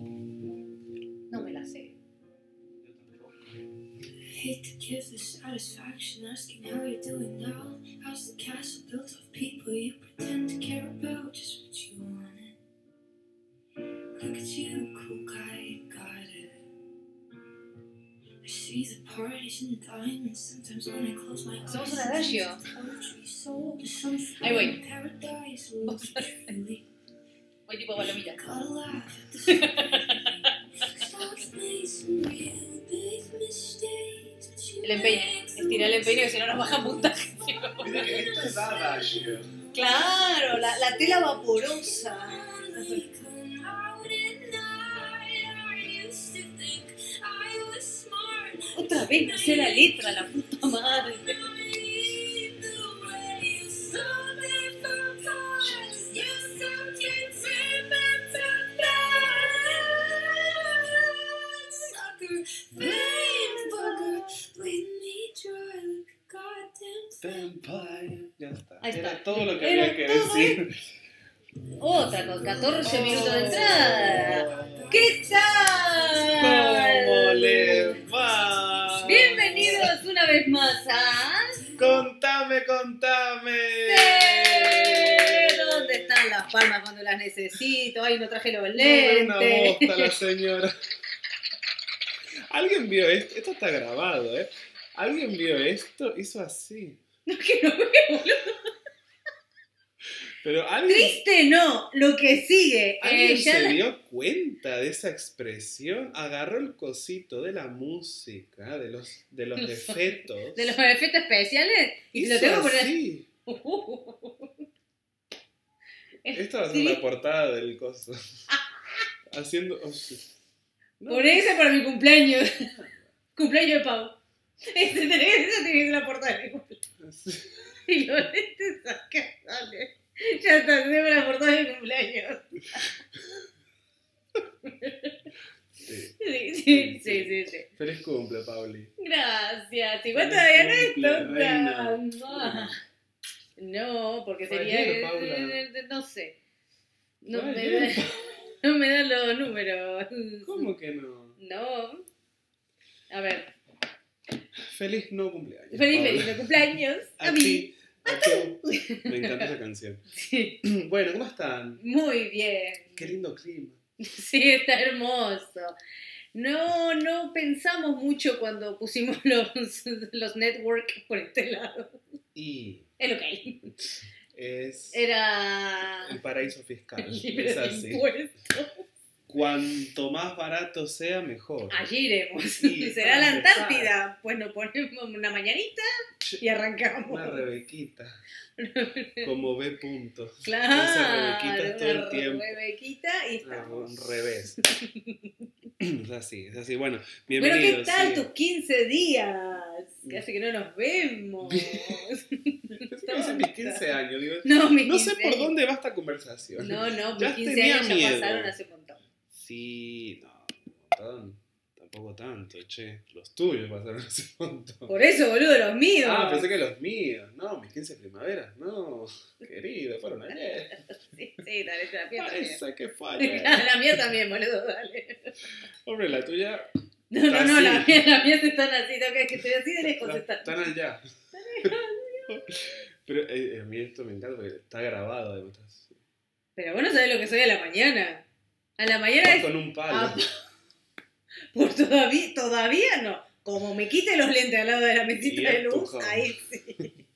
No me la sé. Hate to give the satisfaction asking how you're doing now. How's the castle built of people you pretend to care about? Just what you wanted. Look at you, cool guy, you got it. I see the parties and the diamonds sometimes when I close my eyes. Somos un adagio. Poetry sold to some Ahí voy. foreign paradise. Look truly. Voy tipo palomita. El empeine. Estira el empeine que si no nos baja puntaje. Mira que esto es adagio. Claro, la, la tela vaporosa. Otra vez no sé la letra, la puta madre. Está. Era todo lo que Era había que todo decir. Otra con 14 minutos de entrada. ¿Qué tal? ¿Cómo le va? Bienvenidos una vez más a... Contame, contame. Sí, ¿Dónde están las palmas cuando las necesito? Ay, no traje los No, una lentes. bosta la señora. ¿Alguien vio esto? Esto está grabado, ¿eh? ¿Alguien vio esto? Hizo así. No, que no veo. Pero alguien, Triste no, lo que sigue. ¿alguien Eh, ya se la- dio cuenta de esa expresión. Agarró el cosito de la música, de los, de los efectos. de los efectos especiales y lo tengo poner. así. Esta va a ser la portada del coso. Haciendo. oh. No, Por eso para mi cumpleaños. cumpleaños de Pau. Esa tiene que ser la portada de mi cumpleaños. Y los lentes acá, dale. Ya está, tenemos la portada de cumpleaños. Sí. Sí, sí, sí, sí. Feliz cumple, Pauli. Gracias. Igual Feliz todavía no es cumple, tonta. reina. No, porque sería. ayer, Paula. No sé. No Fue me, ayer. da, no me dan los números. ¿Cómo que no? No. A ver. Feliz no cumpleaños. Feliz, Paula. feliz de cumpleaños. A, A mí. ti. Me encanta esa canción. Sí. Bueno, ¿cómo están? Muy bien. Qué lindo clima. Sí, está hermoso. No, no pensamos mucho cuando pusimos los, los network por este lado. Y Es lo que hay. es Era el paraíso fiscal. libre Es así. Cuanto más barato sea, mejor. Allí iremos. Sí, ¿Será la. Antártida? Pues nos ponemos una mañanita y arrancamos. Una rebequita. Como B punto. Claro, Esa rebequita todo el tiempo. rebequita y Ah, estamos. Un revés. es así, es así. Bueno, Pero bienvenidos. ¿qué tal sí. tus 15 días? Que hace que no nos vemos. Dicen mis 15 años. digo, No, mis no sé 15 por años. dónde va esta conversación. No, no, Ya mis 15 tenía años ya miedo. pasaron hace un montón. Sí, no, montón. Tampoco tanto, che. Los tuyos pasaron hace un montón. Por eso, boludo, los míos. Ah, pensé que los míos. No, mis 15 primaveras. No, querido, fueron ayer. Sí, sí, dale, la mía también. Esa que ayer. La mía también, boludo, dale. Hombre, la tuya. No, no, no, Así. la mía, la mía se están así, no, que que estoy así de lejos. la- están. Están allá. Pero eh, a mí esto me encanta porque está grabado además. Pero vos no sabés lo que soy a la mañana. A la mañana es. Con un palo. Ah, Por todavía, todavía no. Como me quite los lentes al lado de la mesita de luz, ahí sí.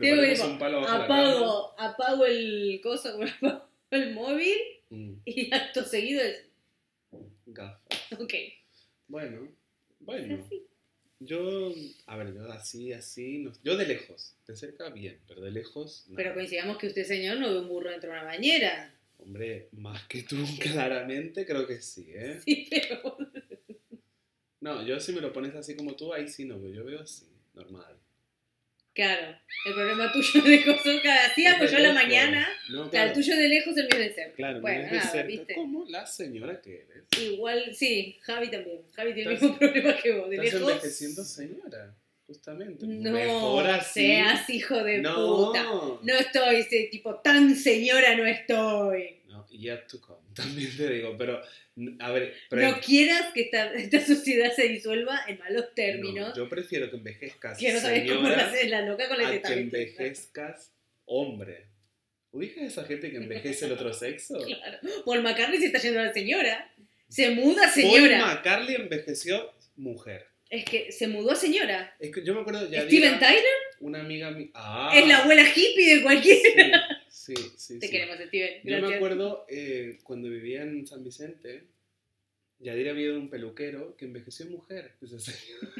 Tengo que un palo. Apago, apago el coso, apago el móvil Mm, y acto seguido es. gafas. Ok. Bueno, bueno. Yo, a ver, yo así, así, no- yo de lejos, de cerca bien, pero de lejos, no. Pero coincidamos que usted, señor, no ve un burro dentro de una bañera. Hombre, más que tú, claramente, creo que sí, ¿eh? Sí, pero. No, yo si me lo pones así como tú, ahí sí no, yo veo así, normal. Claro, el problema tuyo de cosas cada día, pues yo a la mañana. No, Claro, claro, el tuyo de lejos, el mío de cerca. claro, bueno, de nada, cerca. ¿viste? ¿Cómo? La señora que eres. Igual, sí, Javi también. Javi tiene el mismo problema que vos. De Estás lejos. envejeciendo señora, justamente. No Mejor así. seas hijo de no. puta. No estoy ese tipo tan señora, no estoy. No, to come, también te digo, pero, a ver, pero No quieras que esta, esta sociedad se disuelva en malos términos. no, yo prefiero que envejezcas que no sabes cómo señora hace la loca con la a que teta. envejezcas hombre. ¿Ubicas a esa gente que envejece el otro sexo? Claro. Paul McCartney se está yendo a la señora. Se muda Paul señora. McCartney envejeció mujer. Es que se mudó a señora. Es que yo me acuerdo, ya Steven Tyler una amiga mi- Ah, es la abuela hippie de cualquiera. Sí, sí, sí. Te sí. queremos, Steven. Yo me acuerdo eh, cuando vivía en San Vicente, Yadira había un peluquero que envejeció mujer. señor.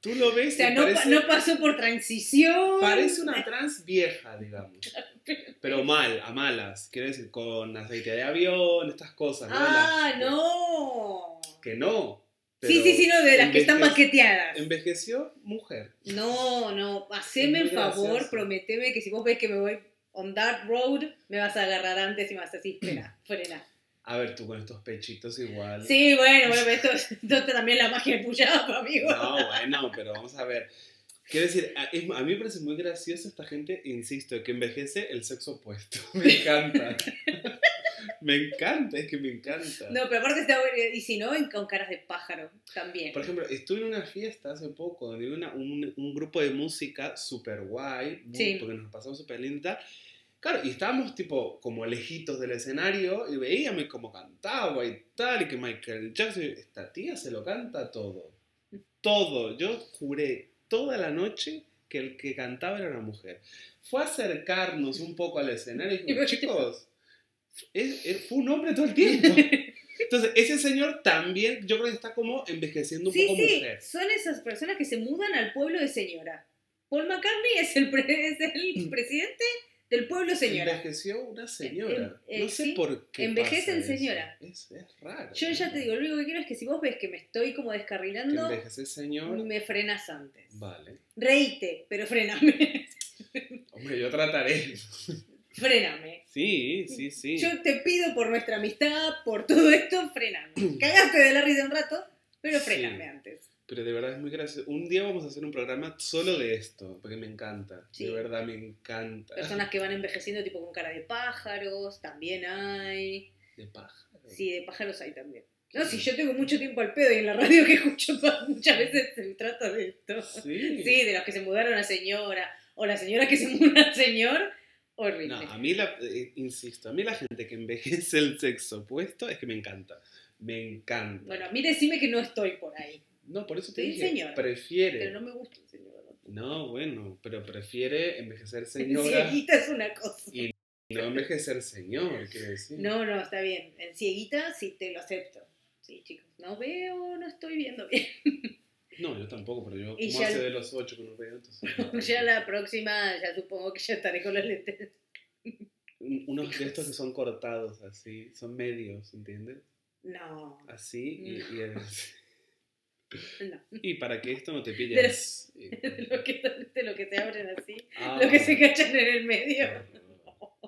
Tú lo O ves sea, y no, pa- parece, no pasó por transición. parece una trans vieja, digamos. Pero mal, a malas. Quiero decir, con aceite de avión, estas cosas. ¿no? Ah, Las- no. Que no. Sí, sí, sí, no, de las que están maqueteadas. Envejeció mujer. No, no, haceme el favor, gracioso. prometeme que si vos ves que me voy on that road, me vas a agarrar antes y me vas a decir, frena, frena. A ver, tú con estos pechitos igual. Sí, bueno, bueno, esto, esto es también la magia del push-up, amigo. No, bueno, pero vamos a ver. Quiero decir, a, a mí me parece muy gracioso esta gente, insisto, que envejece el sexo opuesto. Me encanta. Me encanta, es que me encanta. No, pero aparte está bueno, y si no, con caras de pájaro, también. Por ejemplo, estuve en una fiesta hace poco donde una- un, un grupo de música súper guay, Sí. porque nos pasamos súper linda. Claro, y estábamos tipo como lejitos del escenario y veíame cómo cantaba y tal, y que Michael Jackson, esta tía se lo canta todo. Todo. Yo juré toda la noche que el que cantaba era una mujer. Fue a acercarnos un poco al escenario y dijo, chicos, es- es- fue un hombre todo el tiempo. Entonces, ese señor también, yo creo que está como envejeciendo un Sí, poco sí, mujer. son esas personas que se mudan al pueblo de señora. Paul McCartney es el, pre- es el presidente del pueblo señora. Envejeció una señora. No sé sí, por qué. envejecen pasa eso. señora. Es, es raro. Yo ya te digo, lo único que quiero es que si vos ves que me estoy como descarrilando, envejece señor. me frenas antes. Vale. Reíte, pero frename. Hombre, yo trataré. frename. Sí, sí, sí. Yo te pido por nuestra amistad, por todo esto, frename. Cagaste de la risa un rato, pero Sí. frename antes. Pero de verdad es muy gracioso. Un día vamos a hacer un programa solo de esto, porque me encanta. Sí. De verdad me encanta. Personas que van envejeciendo tipo con cara de pájaros, también hay. De pájaro. Sí, de pájaros hay también. No, si yo tengo mucho tiempo al pedo y en la radio que escucho muchas veces se trata de esto. Sí. Sí, de los que se mudaron a señora, o la señora que se muda al señor, horrible. No, a mí, la, eh, insisto, a mí la gente que envejece el sexo opuesto es que me encanta. Me encanta. Bueno, a mí decime que no estoy por ahí, no, por eso te dije, prefiere. pero no me gusta el señor. No, bueno, pero prefiere envejecer señora Cieguita es una cosa. y no envejecer señor, quiero decir. No, no, está bien. En cieguita sí te lo acepto. Sí, chicos. No veo, no estoy viendo bien. No, yo tampoco, pero yo Y como ya- hace de los ocho no veo, entonces... ya la próxima, ya supongo que ya estaré con los lentes. Un- Unos de estos que son cortados así, son medios, ¿entiendes? No, Así y, y, es- no. y para que esto no te De pilles. De lo que, de lo que se abren así, Ah, lo que se cachan en el medio.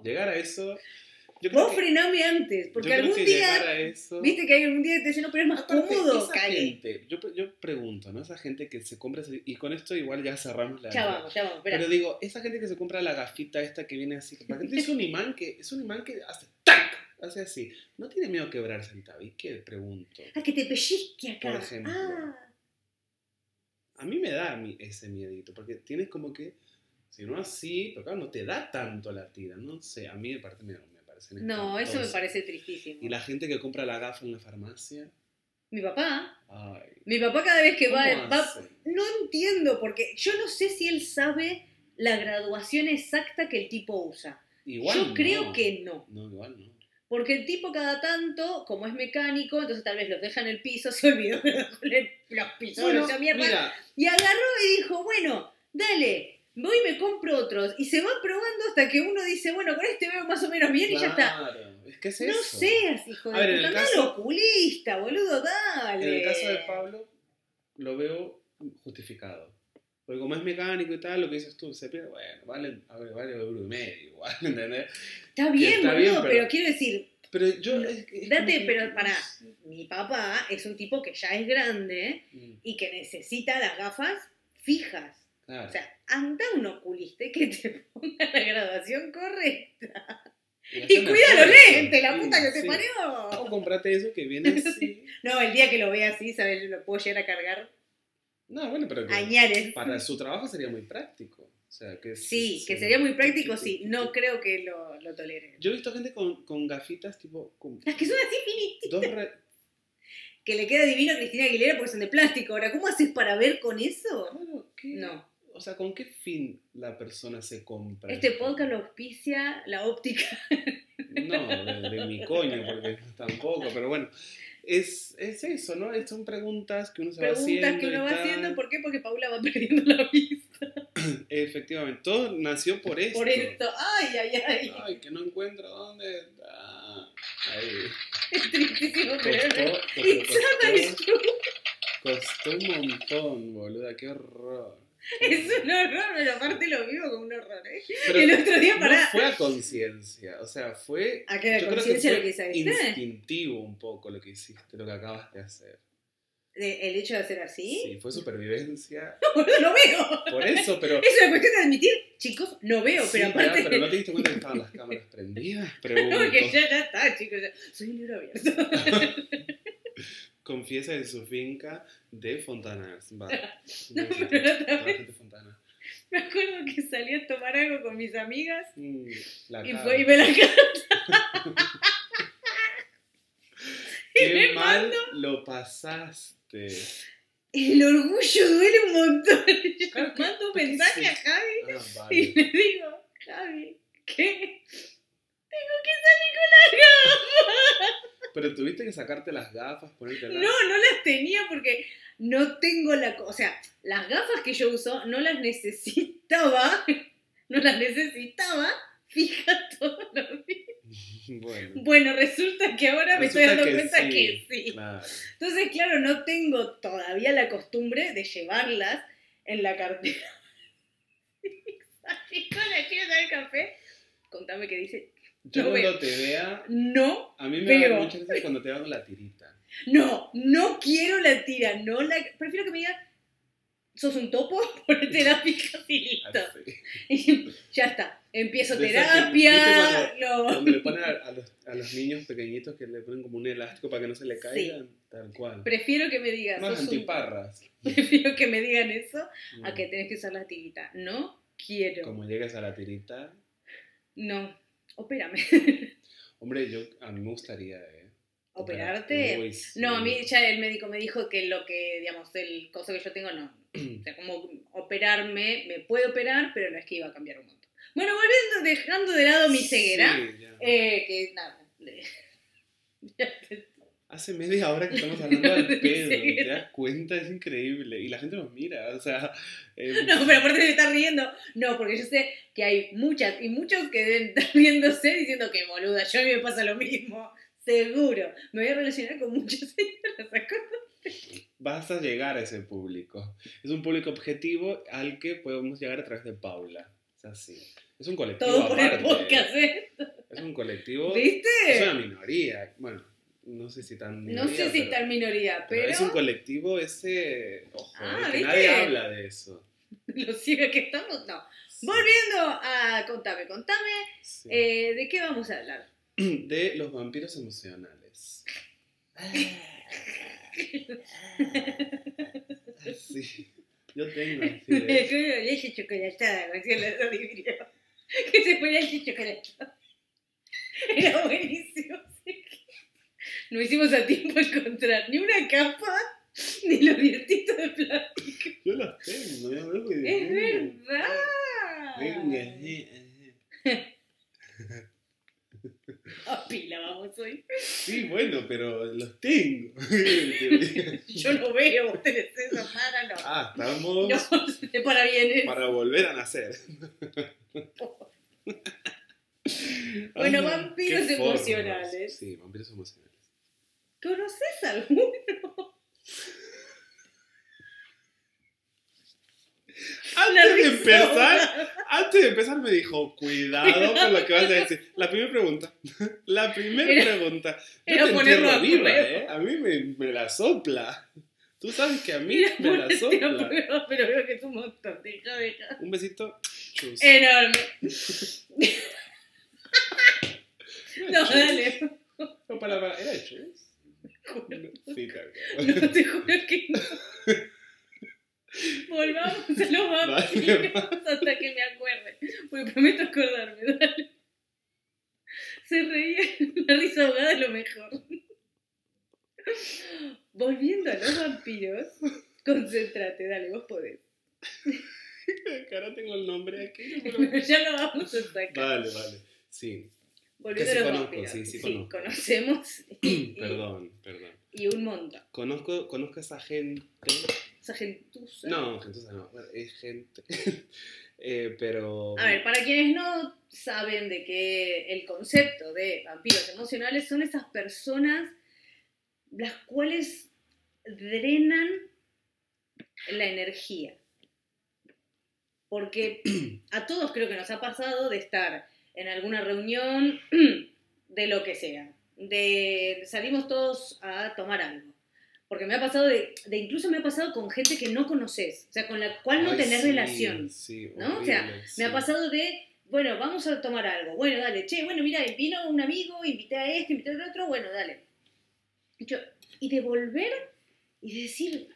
Llegar a eso... Vos frename antes, porque algún día, a eso... viste que hay algún día que te dicen, no, pero es más Aparte, cómodo, esa gente, yo, yo pregunto, ¿no? Esa gente que se compra, y con esto igual ya cerramos la... Ya vamos, ya vamos, espera. Pero digo, esa gente que se compra la gafita esta que viene así, la gente es un imán que, es un imán que hace ¡tac! Hace así. ¿No tiene miedo a quebrarse el tabique? Pregunto. Ah, que te pellizque acá. Por ejemplo. Ah, A mí me da a ese miedito, porque tienes como que, si no así, pero claro, no te da tanto la tira, no sé, a mí de parte me, no, eso me parece tristísimo. Y la gente que compra la gafa en la farmacia, Mi papá, ay, mi papá cada vez que va, ¿cómo va- no entiendo, porque yo no sé si él sabe la graduación exacta que el tipo usa. Igual yo creo no. que no. No, igual no. Porque el tipo cada tanto, como es mecánico, entonces tal vez los deja en el piso, se olvidó los pisos, Bueno, mierda, mira, y agarró y dijo, bueno, dale, voy y me compro otros. Y se va probando hasta que uno dice, bueno, con este veo más o menos bien y ya está. claro, es que es No eso. seas, hijo de ver, puta, caso- al oculista, boludo, dale. En el caso de Pablo, lo veo justificado. Porque como es mecánico y tal, lo que dices tú, se pierde, bueno, vale, a ver, vale euro y medio, igual, ¿entendés? Está bien, está boludo, bien, pero... pero- quiero decir, Pero yo... es que- es date, como pero para, mi papá es un tipo que ya es grande Mm, y que necesita las gafas fijas. Claro. O sea, anda un oculista y que te ponga la graduación correcta. Y, cuida los lentes, la puta que te parió. O comprate eso que viene así. No, el día que lo vea así, ¿sabes? Lo puedo llegar a cargar. No, bueno, pero que para su trabajo sería muy práctico. O sea, que Sí, que sería muy práctico, sí. No creo que lo, lo tolere. Yo he visto gente con, con gafitas tipo... Con Las que son así dos re- Que le queda divino a Cristina Aguilera porque son de plástico. Ahora, ¿cómo haces para ver con eso? Claro, ¿qué? No. O sea, ¿con qué fin la persona se compra? Este podcast lo auspicia la óptica. No, de, de mi coño, porque tampoco, pero bueno. Es, es eso, ¿no? Son preguntas que uno se va haciendo. Preguntas que uno va haciendo. ¿Por qué? Porque Paula va perdiendo la vista. Efectivamente, todo nació por esto. Por esto. Ay, ay, ay. Ay, que no encuentro dónde está. Ahí. Es tristísimo, pero Costó, costó, costó un montón, boluda, qué horror. Es un horror, pero aparte lo vivo como un horror, ¿eh? Pero el otro día, no pará. fue a conciencia, o sea, fue. ¿A qué yo creo conciencia fue lo que hiciste? Instintivo un poco lo que hiciste, lo que acabas de hacer. ¿El hecho de hacer así? Sí, fue supervivencia. no veo. Por eso, pero. Es una cuestión de admitir, chicos, no veo, Sí, pero aparte. pero no te diste cuenta que estaban las cámaras prendidas. Pregunto. No, que ya, ya está, chicos. ya. Soy un libro abierto. Confiesa en su finca de Fontanas. Va. No, de Fontana. Me acuerdo que salí a tomar algo con mis amigas Mm, y fue y me la y Qué me mal lo pasaste. El orgullo duele un montón. Yo Claro, ¿qué- mando un mensaje a Javi Ah, y le digo, Javi, ¿qué? Tengo que salir con la gafa. Pero tuviste que sacarte las gafas, ponértelas. No, no las tenía porque no tengo la... O sea, las gafas que yo uso no las necesitaba. No las necesitaba. Fija todos los días. Bueno. Bueno, resulta que ahora me estoy dando que cuenta sí, que sí. Claro. Entonces, claro, no tengo todavía la costumbre de llevarlas en la cartera. Nicola, ¿quieres dar el café? Contame qué dice. Yo No cuando veo. te vea, No, a mí me da Veo. mucha risa cuando te hago la tirita. no, no quiero la tira, no la... Prefiero que me digan, sos un topo, ponete la pija y listo. Ya está, empiezo que- terapia, ¿viste lo- Cuando le ponen a, a los, a los niños pequeñitos que le ponen como un elástico para que no se le Sí. caigan, tal cual. Prefiero que me digan, Más un... antiparras. Prefiero que me digan eso a Mm. que tenés que usar la tirita. No quiero. Como llegues a la tirita. No, opérame. Hombre, yo a mí me gustaría, ¿eh? ¿Operarte? No, a mí ya el médico me dijo que lo que, digamos, el coso que yo tengo, no. O sea, como operarme, me puede operar, pero no es que iba a cambiar un montón. Bueno, volviendo, dejando de lado mi ceguera, Sí, eh, que nada. ya Hace media hora que estamos hablando al De pedo, ¿te ceguera. das cuenta? Es increíble. Y la gente nos mira, o sea... eh, No, pero aparte me está riendo. No, porque yo sé que hay muchas y muchos que deben estar riéndose diciendo que boluda, yo a mí me pasa lo mismo. Seguro. Me voy a relacionar con muchas señoras. Vas a llegar a ese público. Es un público objetivo al que podemos llegar a través de Paula. Es así. Es un colectivo Todo por el podcast, ¿eh? Es un colectivo... ¿Viste? Es una minoría. Bueno, no sé si tan No minoría, sé si pero- tal minoría, pero pero, es un colectivo ese... Ojo, Ah, nadie habla de eso. lo ciega que estamos, no. Sí. Volviendo a contame, contame, Sí. eh, ¿de qué vamos a hablar? De los vampiros emocionales. Sí. Yo tengo leche chocolatada, la. Que se ponía leche chocolatada. Era buenísimo. sí. No hicimos a tiempo encontrar ni una capa ni los dientitos de plástico. Yo los tengo, ya me voy Es verdad. Venga, sí. A pila vamos hoy. Sí, bueno, pero los tengo. Yo no veo, vos tenés eso, para no. ah, estamos No, de para bienes. para volver a nacer. Bueno, Ah, vampiros emocionales. Sí, vampiros emocionales. ¿Conoces alguno? Antes de empezar, antes de empezar me dijo, cuidado con lo que vas a decir. La primera pregunta. La primera Era- pregunta. Yo era te a viva. ¿eh? A mí me, me la sopla. Tú sabes que a mí me la sopla. prueba, pero veo que es un montón. Deja, deja. Un besito. Chus. Enorme. No, Chus? dale. No, para, para, ¿era Chus? Sí, claro. No, te juro que no. Volvamos a los vampiros hasta que me acuerde. Porque prometo acordarme, dale. Se reía, la risa ahogada es lo mejor. Volviendo a los vampiros, concéntrate, dale, vos podés. Ahora tengo el nombre aquí. Pero ya lo vamos a sacar. Vale, vale. Sí. Volviendo Que a sí los conozco, sí, sí conozco. conocemos y, y- Perdón, perdón. y un montón. Conozco, conozco a esa gente. Esa gentuza. No, gentuza no. Es gente. Eh, pero. A ver, para quienes no saben de qué el concepto de vampiros emocionales son esas personas las cuales drenan la energía. Porque a todos creo que nos ha pasado de estar en alguna reunión de lo que sea. De salimos todos a tomar algo. Porque me ha pasado de, de incluso me ha pasado con gente que no conoces, o sea, con la cual no Ay, tenés sí, relación. Sí, ¿no? O sea, horrible, Me ha sí. pasado de, bueno, vamos a tomar algo. Bueno, dale, che, bueno, mira, vino un amigo, invité a este, invité al otro, bueno, dale. Y, yo- y de volver y decir,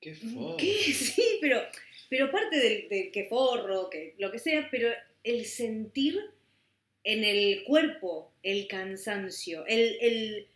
Qué fo. ¿qué? Sí, pero, pero aparte del, del que forro, que lo que sea, pero el sentir en el cuerpo el cansancio, el... el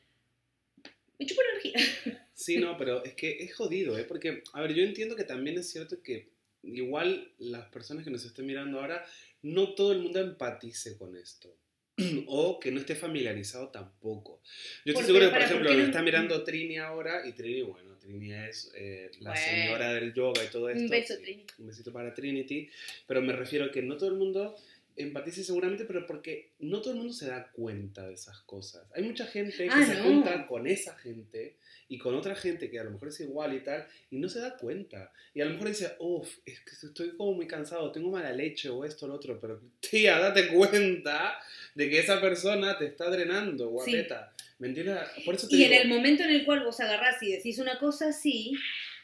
me chupo energía. Sí, no, pero es que es jodido, ¿eh? Porque, a ver, yo entiendo que también es cierto que igual las personas que nos estén mirando ahora, no todo el mundo empatice con esto. O que no esté familiarizado tampoco. Yo estoy seguro que, por para, ¿por ejemplo, no- está mirando Trini ahora y Trini, bueno, Trini es eh, la Bueno. señora del yoga y todo esto. Un beso, sí, Trini. Un besito para Trinity. Pero me refiero a que no todo el mundo empatice seguramente, pero porque no todo el mundo se da cuenta de esas cosas. Hay mucha gente que Ah, se no. junta con esa gente y con otra gente que a lo mejor es igual y tal, y no se da cuenta. Y a lo mejor dice, uff, es que estoy como muy cansado, tengo mala leche o esto o lo otro, pero tía, date cuenta de que esa persona te está drenando, guapeta. ¿Me entiendes? Por eso te Y en el momento en el cual vos agarrás y decís una cosa así,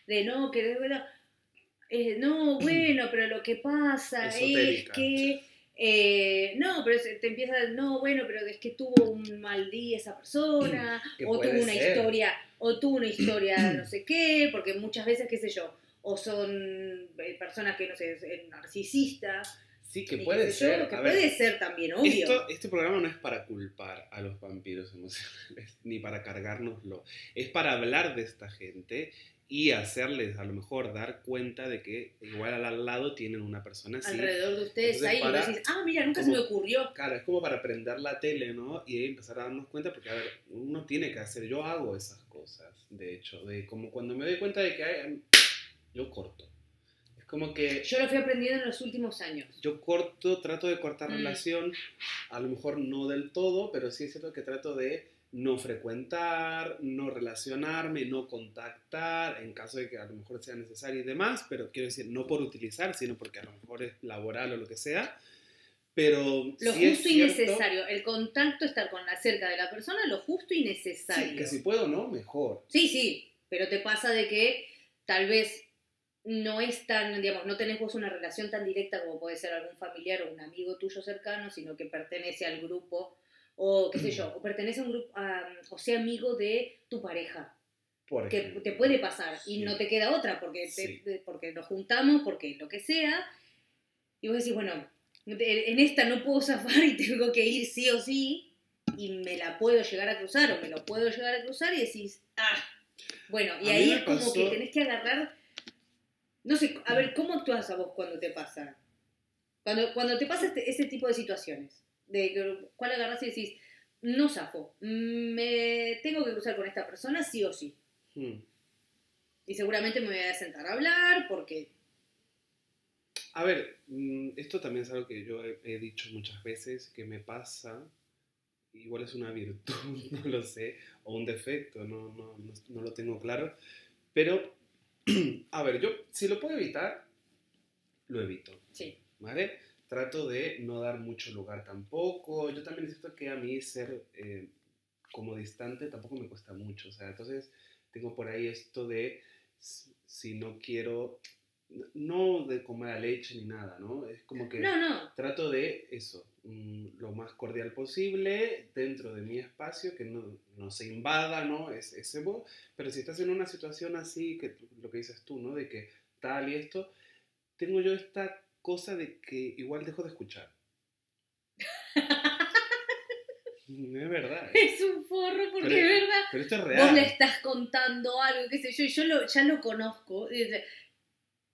de no, que bueno, eh, no, bueno, pero lo que pasa es que, eh, no, pero te empieza, no, bueno, pero es que tuvo un mal día esa persona, o tuvo una ser. historia, o tuvo una historia no sé qué, porque muchas veces, qué sé yo, o son eh, personas que, no sé, es narcisistas, sí, que y puede sé yo, ser. que A ver, puede ser también, obvio. Esto- este programa no es para culpar a los vampiros emocionales, ni para cargárnoslo. Es para hablar de esta gente y hacerles a lo mejor dar cuenta de que igual al- lado tienen una persona así. alrededor de ustedes Entonces, ahí, y para- vos decís, ah, mira, nunca como- se me ocurrió. Claro, es como para prender la tele, ¿no? Y empezar a darnos cuenta, porque a ver, uno tiene que hacer, yo hago esas cosas, de hecho, de como cuando me doy cuenta de que hay, yo corto. Es como que Yo lo fui aprendiendo en los últimos años. yo corto, trato de cortar Mm. relación, a lo mejor no del todo, pero sí es cierto que trato de no frecuentar, no relacionarme, no contactar, en caso de que a lo mejor sea necesario y demás, pero quiero decir, no por utilizar, sino porque a lo mejor es laboral o lo que sea. Pero Lo sí es justo y cierto necesario. El contacto, estar con la cerca de la persona, lo justo y sí, necesario. que si puedo, ¿no? Mejor. Sí, sí, pero te pasa de que tal vez no es tan, digamos, no tenés vos una relación tan directa como puede ser algún familiar o un amigo tuyo cercano, sino que pertenece al grupo, o qué sé yo, o pertenece a un grupo, a- o sea amigo de tu pareja, Por que te puede pasar y no te queda otra, porque, Sí. te- porque nos juntamos, porque lo que sea, y vos decís, bueno, en esta no puedo zafar y tengo que ir sí o sí, y me la puedo llegar a cruzar, o me lo puedo llegar a cruzar, y decís, ah, bueno, y A ahí es como pasó- que tenés que agarrar, no sé, a ver, ¿cómo actúas a vos cuando te pasa? Cuando, cuando te pasa este- ese tipo de situaciones, de cuál agarras y decís, no zafo, me tengo que cruzar con esta persona sí o sí. Hmm. Y seguramente me voy a sentar a hablar porque... A ver, mm, esto también es algo que yo he, he dicho muchas veces, que me pasa, igual es una virtud, no lo sé, o un defecto, no, no, no, no lo tengo claro, pero, a ver, yo si lo puedo evitar, lo evito, Sí. ¿vale? Trato de no dar mucho lugar tampoco, yo también siento que a mí ser eh, como distante tampoco me cuesta mucho, o sea, entonces tengo por ahí esto de si no quiero no de comer a leche ni nada, ¿no? Es como que No, no. trato de eso, mm, lo más cordial posible, dentro de mi espacio, que no, no se invada, ¿no? Es, ese vos, pero si estás en una situación así, que lo que dices tú, ¿no? De que tal y esto, tengo yo esta cosa de que igual dejo de escuchar. es verdad, ¿eh? Es un forro porque Pero- es verdad. pero esto es Vos real. le estás contando algo, qué sé yo, y yo lo, ya lo conozco.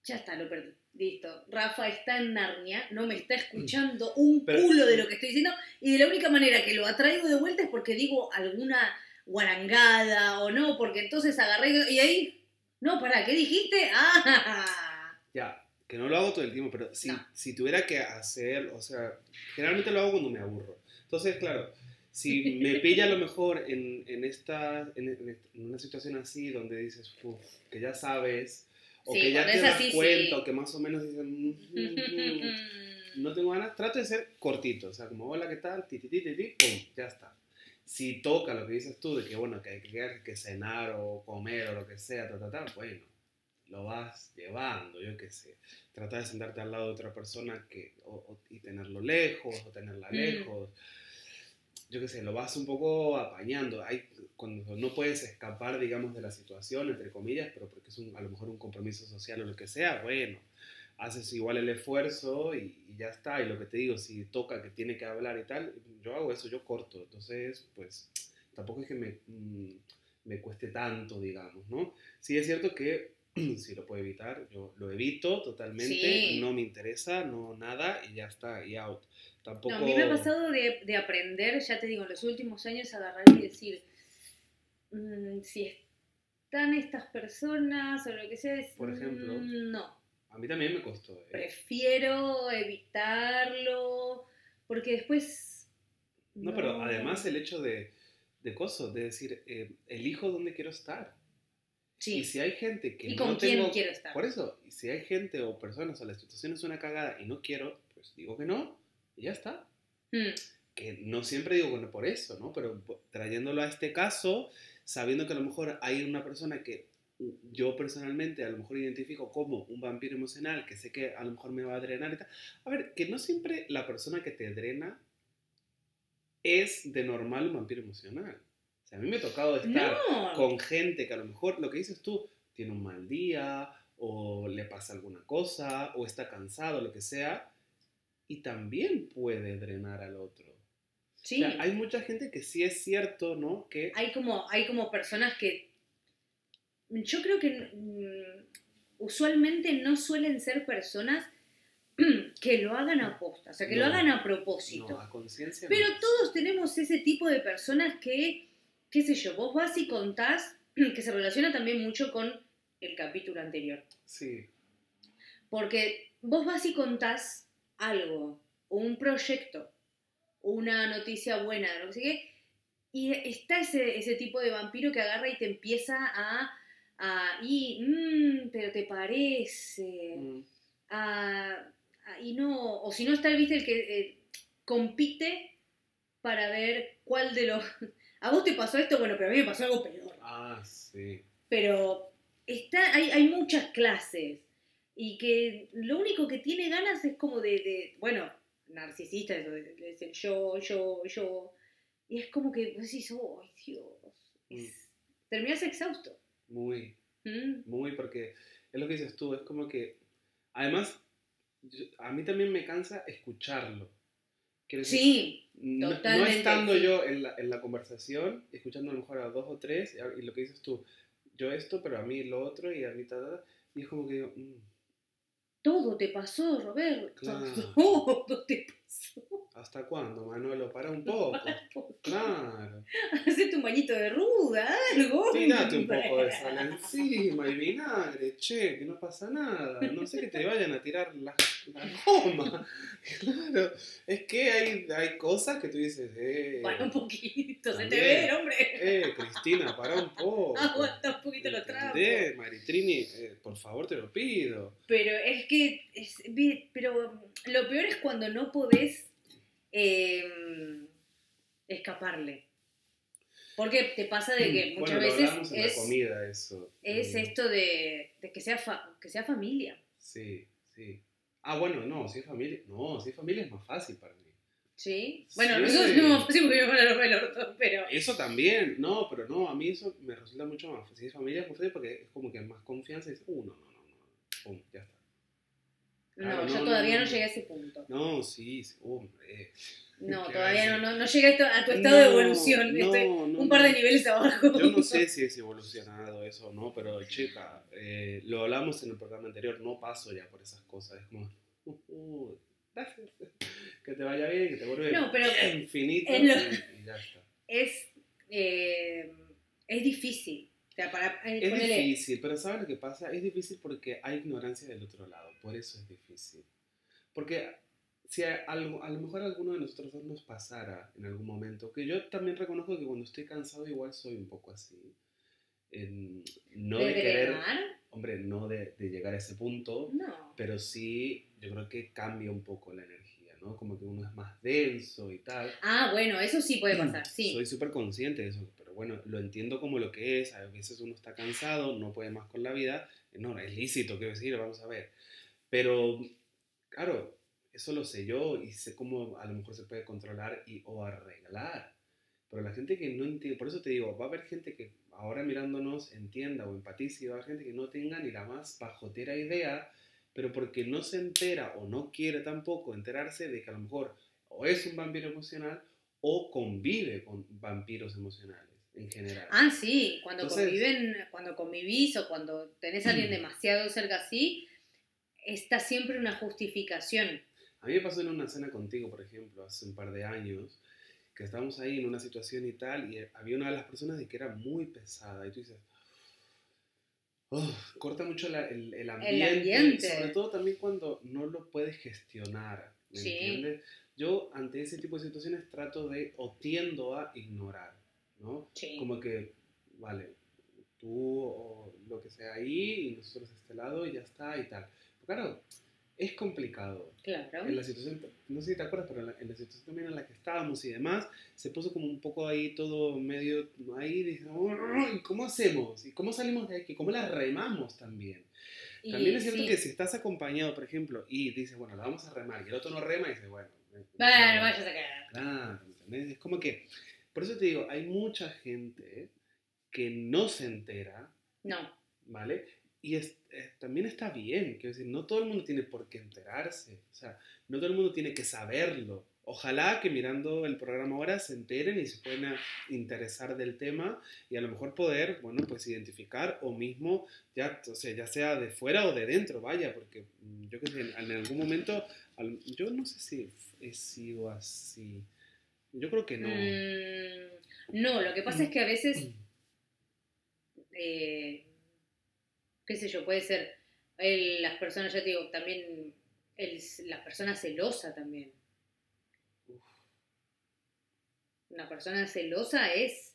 Ya está, lo perdí. Listo. Rafa está en Narnia, no me está escuchando un Pero- culo de lo que estoy diciendo. Y de la única manera que lo atraigo de vuelta es porque digo alguna guarangada o no, porque entonces agarré y ahí. No, pará, ¿qué dijiste? ¡Ah! Ya, que no lo hago todo el tiempo, pero si, No. si tuviera que hacer, o sea, generalmente lo hago cuando me aburro. Entonces, claro, si me pilla a lo mejor en, en, esta, en, en- una situación así donde dices, "Uf, que ya sabes, o Sí, que ya te das sí. cuenta, o que más o menos dices, "Mm, mm, mm", no tengo ganas, trato de ser cortito, o sea, como, hola, ¿qué tal? Ti, ti, ti, ti, pum, ya está. Si toca lo que dices tú, de que, bueno, que hay que, que cenar o comer o lo que sea, ta, ta, ta, bueno, lo vas llevando, yo qué sé. Trata de sentarte al lado de otra persona que, o- o- y tenerlo lejos, o tenerla Mm. Yo qué sé, lo vas un poco apañando. Hay, cuando no puedes escapar, digamos, de la situación, entre comillas, pero porque es un- a lo mejor un compromiso social o lo que sea, bueno, haces igual el esfuerzo y, y ya está. Y lo que te digo, si toca que tiene que hablar y tal, yo hago eso, yo corto. Entonces, pues tampoco es que me, mm, me cueste tanto, digamos, ¿no? Sí es cierto que si lo puedo evitar, yo lo evito totalmente, Sí. no me interesa, no nada y ya está, y out. Tampoco... No, a mí me ha pasado de, de aprender, ya te digo, en los últimos años agarrar y decir, mm, si están estas personas o lo que sea, es, Por ejemplo. mm, no, A mí también me costó. ¿eh? prefiero evitarlo, porque después... No, pero además el hecho de, de coso, de decir, eh, elijo dónde quiero estar. Sí, Y si hay gente que ¿Y no con quién tengo... quiero estar? Por eso, si hay gente o personas o la situación es una cagada y no quiero, pues digo que no y ya está. Mm, Que no siempre digo que no por eso, ¿no? Pero trayéndolo a este caso, sabiendo que a lo mejor hay una persona que yo personalmente a lo mejor identifico como un vampiro emocional, que sé que a lo mejor me va a drenar y tal. A ver, que no siempre la persona que te drena es de normal un vampiro emocional. Sea, a mí me ha tocado estar no, con gente que a lo mejor lo que dices tú tiene un mal día o le pasa alguna cosa o está cansado, lo que sea, y también puede drenar al otro. sí. O sea, hay mucha gente que sí es cierto, ¿no? Que hay como, hay como personas que. Yo creo que mm, usualmente no suelen ser personas que lo hagan a posta, o sea, que lo hagan a propósito. no, a conciencia. Pero no. todos tenemos ese tipo de personas que, qué sé yo, vos vas y contás, que se relaciona también mucho con el capítulo anterior. Sí, Porque vos vas y contás algo, un proyecto, una noticia buena, no sé qué, y está ese, ese tipo de vampiro que agarra y te empieza a... a y, "Mm, pero te parece... mm, a- a- y no, o si no está, viste, el que eh, compite para ver cuál de los... A vos te pasó esto, bueno, pero a mí me pasó algo peor. ah, sí. Pero está, hay, hay muchas clases y que lo único que tiene ganas es como de, de bueno, narcisista, de decir yo, yo, yo. Y es como que vos decís, oh, Dios. Es- terminás exhausto. Muy, ¿Mm? muy, porque es lo que dices tú, es como que, además, yo- a mí también me cansa escucharlo. Quiero decir, Sí, no, estando sí. yo en la, en la conversación, escuchando a lo mejor a dos o tres, y, lo que dices tú, yo esto, pero a mí lo otro, y a mí tal, y es como que digo, mm, todo te pasó, Roberto. Claro. Todo te pasó. ¿Hasta cuándo, Manolo? Para un poco. Claro. Hacete un bañito de ruda, algo. Tírate un poco de sal encima y vinagre, che, que no pasa nada. No sé que te vayan a tirar la, la goma. Claro, es que hay, hay cosas que tú dices, eh, Para un poquito, se te ve, hombre. eh, Cristina, para un poco. Aguanta un poquito los trapos. ¿Entendés, Maritrini? Eh, por favor, te lo pido. Pero es que, es- pero lo peor es cuando no podés eh, escaparle. Porque te pasa de que muchas bueno, veces en es, la comida eso. es Mm, esto de, de que, sea fa- que sea familia. Sí, sí. Ah, bueno, no, si es familia, no, si es familia es más fácil para mí. ¿Sí? Bueno, Sí. nosotros tenemos fácil porque vivimos en la del orto, pero... Eso también, no, pero no, a mí eso me resulta mucho más fácil. Si es familia es más porque es como que más confianza y dices, uh, no, no, no, no, pum, ya está. No, Claro, yo no, todavía no, no, no. llegué a ese punto. No, sí, hombre. No, ¿Qué todavía no, no, no llegué a, tu estado de No, evolución. no, Estoy no, un par de no. niveles abajo. Yo no sé si es evolucionado eso o no, pero chica, eh, lo hablamos en el programa anterior, no paso ya por esas cosas. Es como, uh, uh, que te vaya bien, que te vuelve No, pero infinito lo- y ya está. Es, eh, es difícil. O sea, para, eh, Es ponele- difícil, pero ¿sabes lo que pasa? Es difícil porque hay ignorancia del otro lado, por eso es difícil. Porque si a, algo, a lo mejor a alguno de nosotros dos nos pasara en algún momento, que yo también reconozco que cuando estoy cansado igual soy un poco así. En- no de, ¿De querer, drenar? hombre, no de, de llegar a ese punto, No. pero sí yo creo que cambia un poco la energía, ¿no? Como que uno es más denso y tal. Ah, bueno, eso sí puede pasar, sí. Soy súper consciente de eso, bueno, lo entiendo como lo que es. A veces uno está cansado, no puede más con la vida. No, es lícito, quiero decir, vamos a ver. Pero, claro, eso lo sé yo y sé cómo a lo mejor se puede controlar y, o arreglar. Pero la gente que no entiende, por eso te digo, va a haber gente que ahora mirándonos entienda o empatice y va a haber gente que no tenga ni la más pajotera idea, pero porque no se entera o no quiere tampoco enterarse de que a lo mejor o es un vampiro emocional o convive con vampiros emocionales en general. Ah, sí, cuando Entonces- conviven, cuando convivís o cuando tenés a alguien demasiado cerca así, está siempre una justificación. A mí me pasó en una cena contigo, por ejemplo, hace un par de años, que estábamos ahí en una situación y tal, y había una de las personas de que era muy pesada, y tú dices, "Oh, corta mucho la- el, el ambiente, ambiente. sobre todo también cuando no lo puedes gestionar, ¿me Sí. entiendes? Yo ante ese tipo de situaciones trato de, o tiendo a ignorar, ¿no? Sí. Como que, vale, tú o lo que sea ahí, y nosotros de este lado, y ya está, y tal. Pero claro, es complicado Claro. en la situación, no sé si te acuerdas, pero en la, en la situación también en la que estábamos y demás, se puso como un poco ahí todo medio ahí, dije, "Uy, ¿cómo hacemos? ¿Y cómo salimos de aquí? ¿Cómo la remamos también? Y También es cierto sí. que si estás acompañado, por ejemplo, y dices, bueno, la vamos a remar, y el otro no rema, y dices, bueno, Bueno, vayas a cagar. Claro, ¿me entendés? Es como que, por eso te digo, hay mucha gente que no se entera, No. ¿vale? Y es- eh, también está bien, quiero decir, no todo el mundo tiene por qué enterarse, o sea, no todo el mundo tiene que saberlo. Ojalá que mirando el programa ahora se enteren y se puedan interesar del tema y a lo mejor poder, bueno, pues identificar o mismo, ya, o sea, ya sea de fuera o de dentro, vaya, porque mm, yo que sé, en, algún momento, yo no sé si he sido así. Yo creo que no. Mm, no, lo que pasa es que a veces, eh, qué sé yo, puede ser el- las personas, ya te digo, también el, la persona celosa también. Uf. Una persona celosa es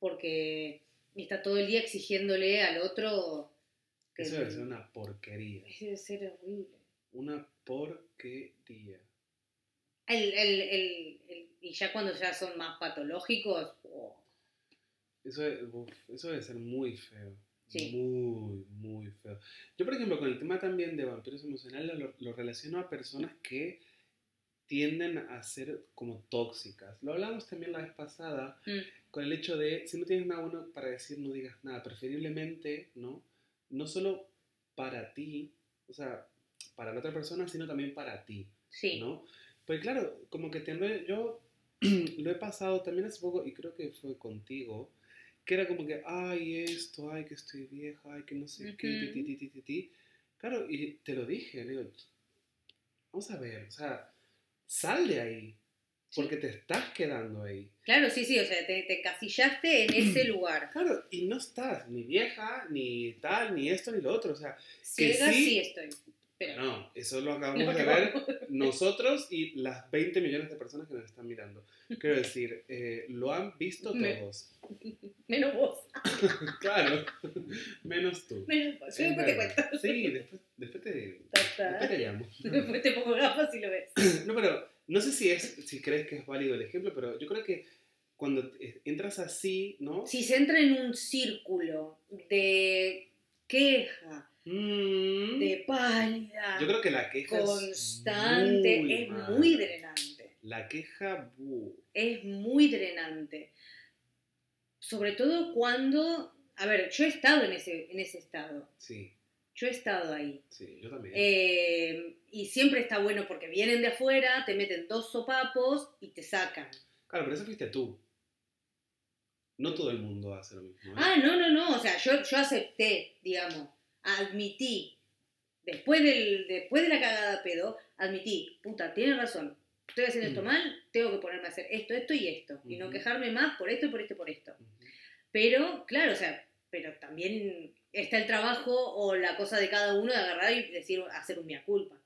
porque está todo el día exigiéndole al otro que Eso debe ser una porquería. debe ser horrible. Una porquería. El- el- el- el- y ya cuando ya son más patológicos, oh, Eso, es- uf, eso debe ser muy feo. Sí. Muy, muy feo. Yo, por ejemplo, con el tema también de vampiros emocionales, lo, lo relaciono a personas que tienden a ser como tóxicas. Lo hablamos también la vez pasada mm, con el hecho de, si no tienes nada bueno para decir, no digas nada. Preferiblemente, ¿no? No solo para ti, o sea, para la otra persona, sino también para ti. sí. ¿no? Pues claro, como que te- yo lo he pasado también hace poco y creo que fue contigo, que era como que, ay, esto, ay, que estoy vieja, ay, que no sé qué, ti, ti, ti, ti, ti, ti. Claro, y te lo dije, le digo, vamos a ver, o sea, sal de ahí, porque te estás quedando ahí. Claro, sí, sí, o sea, te, te casillaste en ese lugar. Claro, y no estás ni vieja, ni tal, ni esto, ni lo otro, o sea, Que Ciega sí. sí estoy. Pero no, eso lo acabamos No, de no. ver nosotros y las 20 millones de personas que nos están mirando. Quiero decir, eh, lo han visto todos. menos vos. Claro, menos tú. Menos vos. Yo Es después te cuento. Sí, después, después, te, después te llamo. Después te pongo gafas y lo ves. No, pero no sé si, es, si crees que es válido el ejemplo, pero yo creo que cuando eh, entras así, ¿no? Si se entra en un círculo de queja, Mm, de pálida, Yo creo que la queja constante, es muy, es muy drenante. La queja, buh. Es muy drenante. Sobre todo cuando, a ver, yo he estado en ese, en ese estado, Sí, yo he estado ahí. sí, yo también. Eh, y siempre está bueno porque vienen de afuera, te meten dos sopapos y te sacan. Claro, pero eso fuiste tú. No todo el mundo hace lo mismo. ¿eh? Ah, no, no, no, o sea, yo, yo acepté, digamos, admití, después, del, después de la cagada pedo, admití, puta, tienes razón, estoy haciendo esto Mm. mal, tengo que ponerme a hacer esto, esto y esto, y no quejarme más por esto y por esto y por esto. Pero, claro, o sea, pero también está el trabajo o la cosa de cada uno de agarrar y decir, hacer un mea culpa,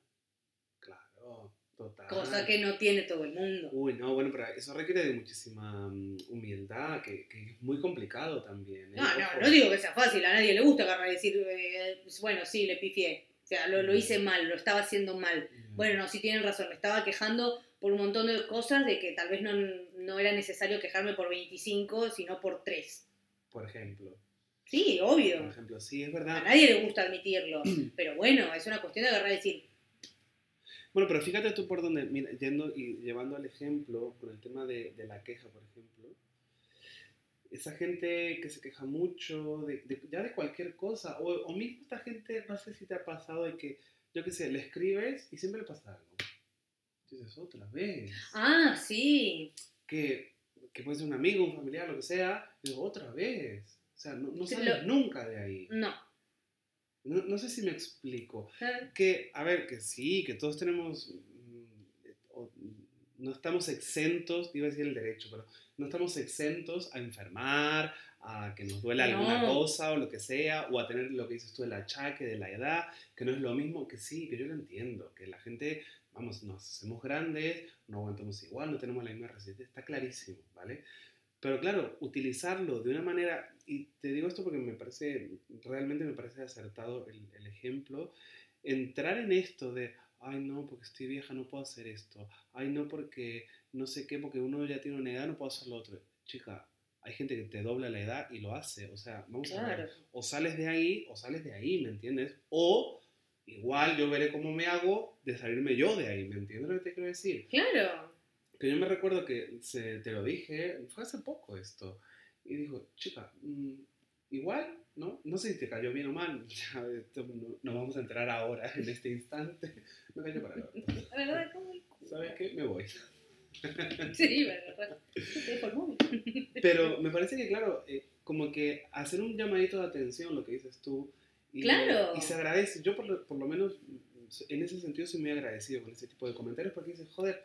total. cosa que no tiene todo el mundo. Uy, no, bueno, pero eso requiere de muchísima mm, humildad, que, que es muy complicado también. ¿eh? No, no, no digo que sea fácil, a nadie le gusta agarrar y decir, eh, bueno, sí, le pifié. O sea, lo, lo hice mal, lo estaba haciendo mal. Mm. Bueno, no, sí tienen razón, me estaba quejando por un montón de cosas de que tal vez no, no era necesario quejarme por 25, sino por 3. Por ejemplo. Sí, Por obvio. ejemplo, sí, es A verdad. nadie le gusta admitirlo, pero bueno, es una cuestión de agarrar y decir, Bueno, pero fíjate tú por dónde, mira, yendo y llevando al ejemplo, con el tema de, de la queja, por ejemplo, esa gente que se queja mucho, de, de- ya de cualquier cosa, o, o mismo esta gente, no sé si te ha pasado de que, yo qué sé, le escribes y siempre le pasa algo. Dices, otra vez. ah, sí, Que, que puede ser un amigo, un familiar, lo que sea, y digo, otra vez. O sea, no, sales lo- nunca de ahí. no. No, no sé si me explico. Eh, Que, a ver, que sí, que todos tenemos, mm, no estamos exentos, iba a decir el derecho, pero no estamos exentos a enfermar, a que nos duela alguna No. cosa o lo que sea, o a tener lo que dices tú, el achaque de la edad, que no es lo mismo, que sí, que yo lo entiendo, que la gente, vamos, nos hacemos grandes, no aguantamos igual, no tenemos la misma resistencia, está clarísimo, ¿vale? Pero claro, utilizarlo de una manera, y te digo esto porque me parece, realmente me parece acertado el, el ejemplo, entrar en esto de, ay no, porque estoy vieja, no puedo hacer esto, ay no, porque no sé qué, porque uno ya tiene una edad, no puedo hacer lo otro. Chica, hay gente que te dobla la edad y lo hace, o sea, vamos a ver, claro. o sales de ahí, o sales de ahí, ¿me entiendes? O igual yo veré cómo me hago de salirme yo de ahí, ¿me entiendes lo que te quiero decir? Claro. Que yo me recuerdo que se, te lo dije, fue hace poco esto, y dijo, chica, mm, igual, ¿no? No sé si te cayó bien o mal, ya, esto no, no vamos a entrar ahora, en este instante, me cayó para. La verdad, como el culo. ¿Sabes qué? Me voy. Sí, verdad. Pero me parece que, claro, eh, como que hacer un llamadito de atención, lo que dices tú, y, Claro. y se agradece. Yo, por lo, por lo menos, en ese sentido, soy muy agradecido con ese tipo de comentarios porque dices, joder,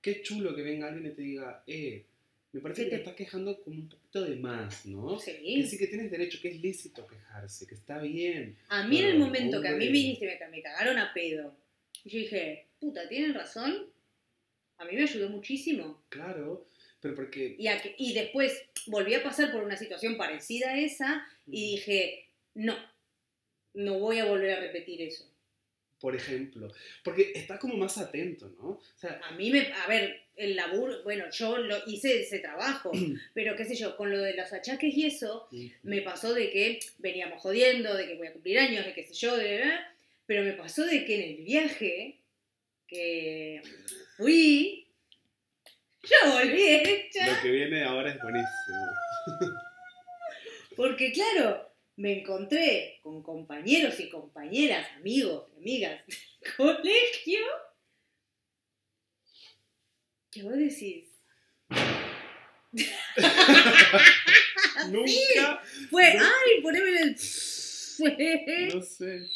qué chulo que venga alguien y te diga, eh, me parece ¿Qué que te estás quejando con un poquito de más, ¿no? Que Sí. sí que tienes derecho, que es lícito quejarse, que está bien. A mí en el momento que a mí me dijiste me, me cagaron a pedo, yo dije, puta, tienen razón. A mí me ayudó muchísimo. Claro, pero porque... Y, que- y después volví a pasar por una situación parecida a esa y dije, no, no voy a volver a repetir eso. Por ejemplo, porque está como más atento, ¿no? O sea, A mí me, a ver, el laburo, bueno, yo lo hice ese trabajo, pero qué sé yo, con lo de los achaques y eso, me pasó de que veníamos jodiendo, de que voy a cumplir años, de qué sé yo, de verdad, pero me pasó de que en el viaje que fui, yo volví hecha, lo que viene ahora es buenísimo. porque claro, me encontré con compañeros y compañeras, amigos, amigas del colegio, que vos decís, Nunca, fue, No. ay, poneme en el... No sé.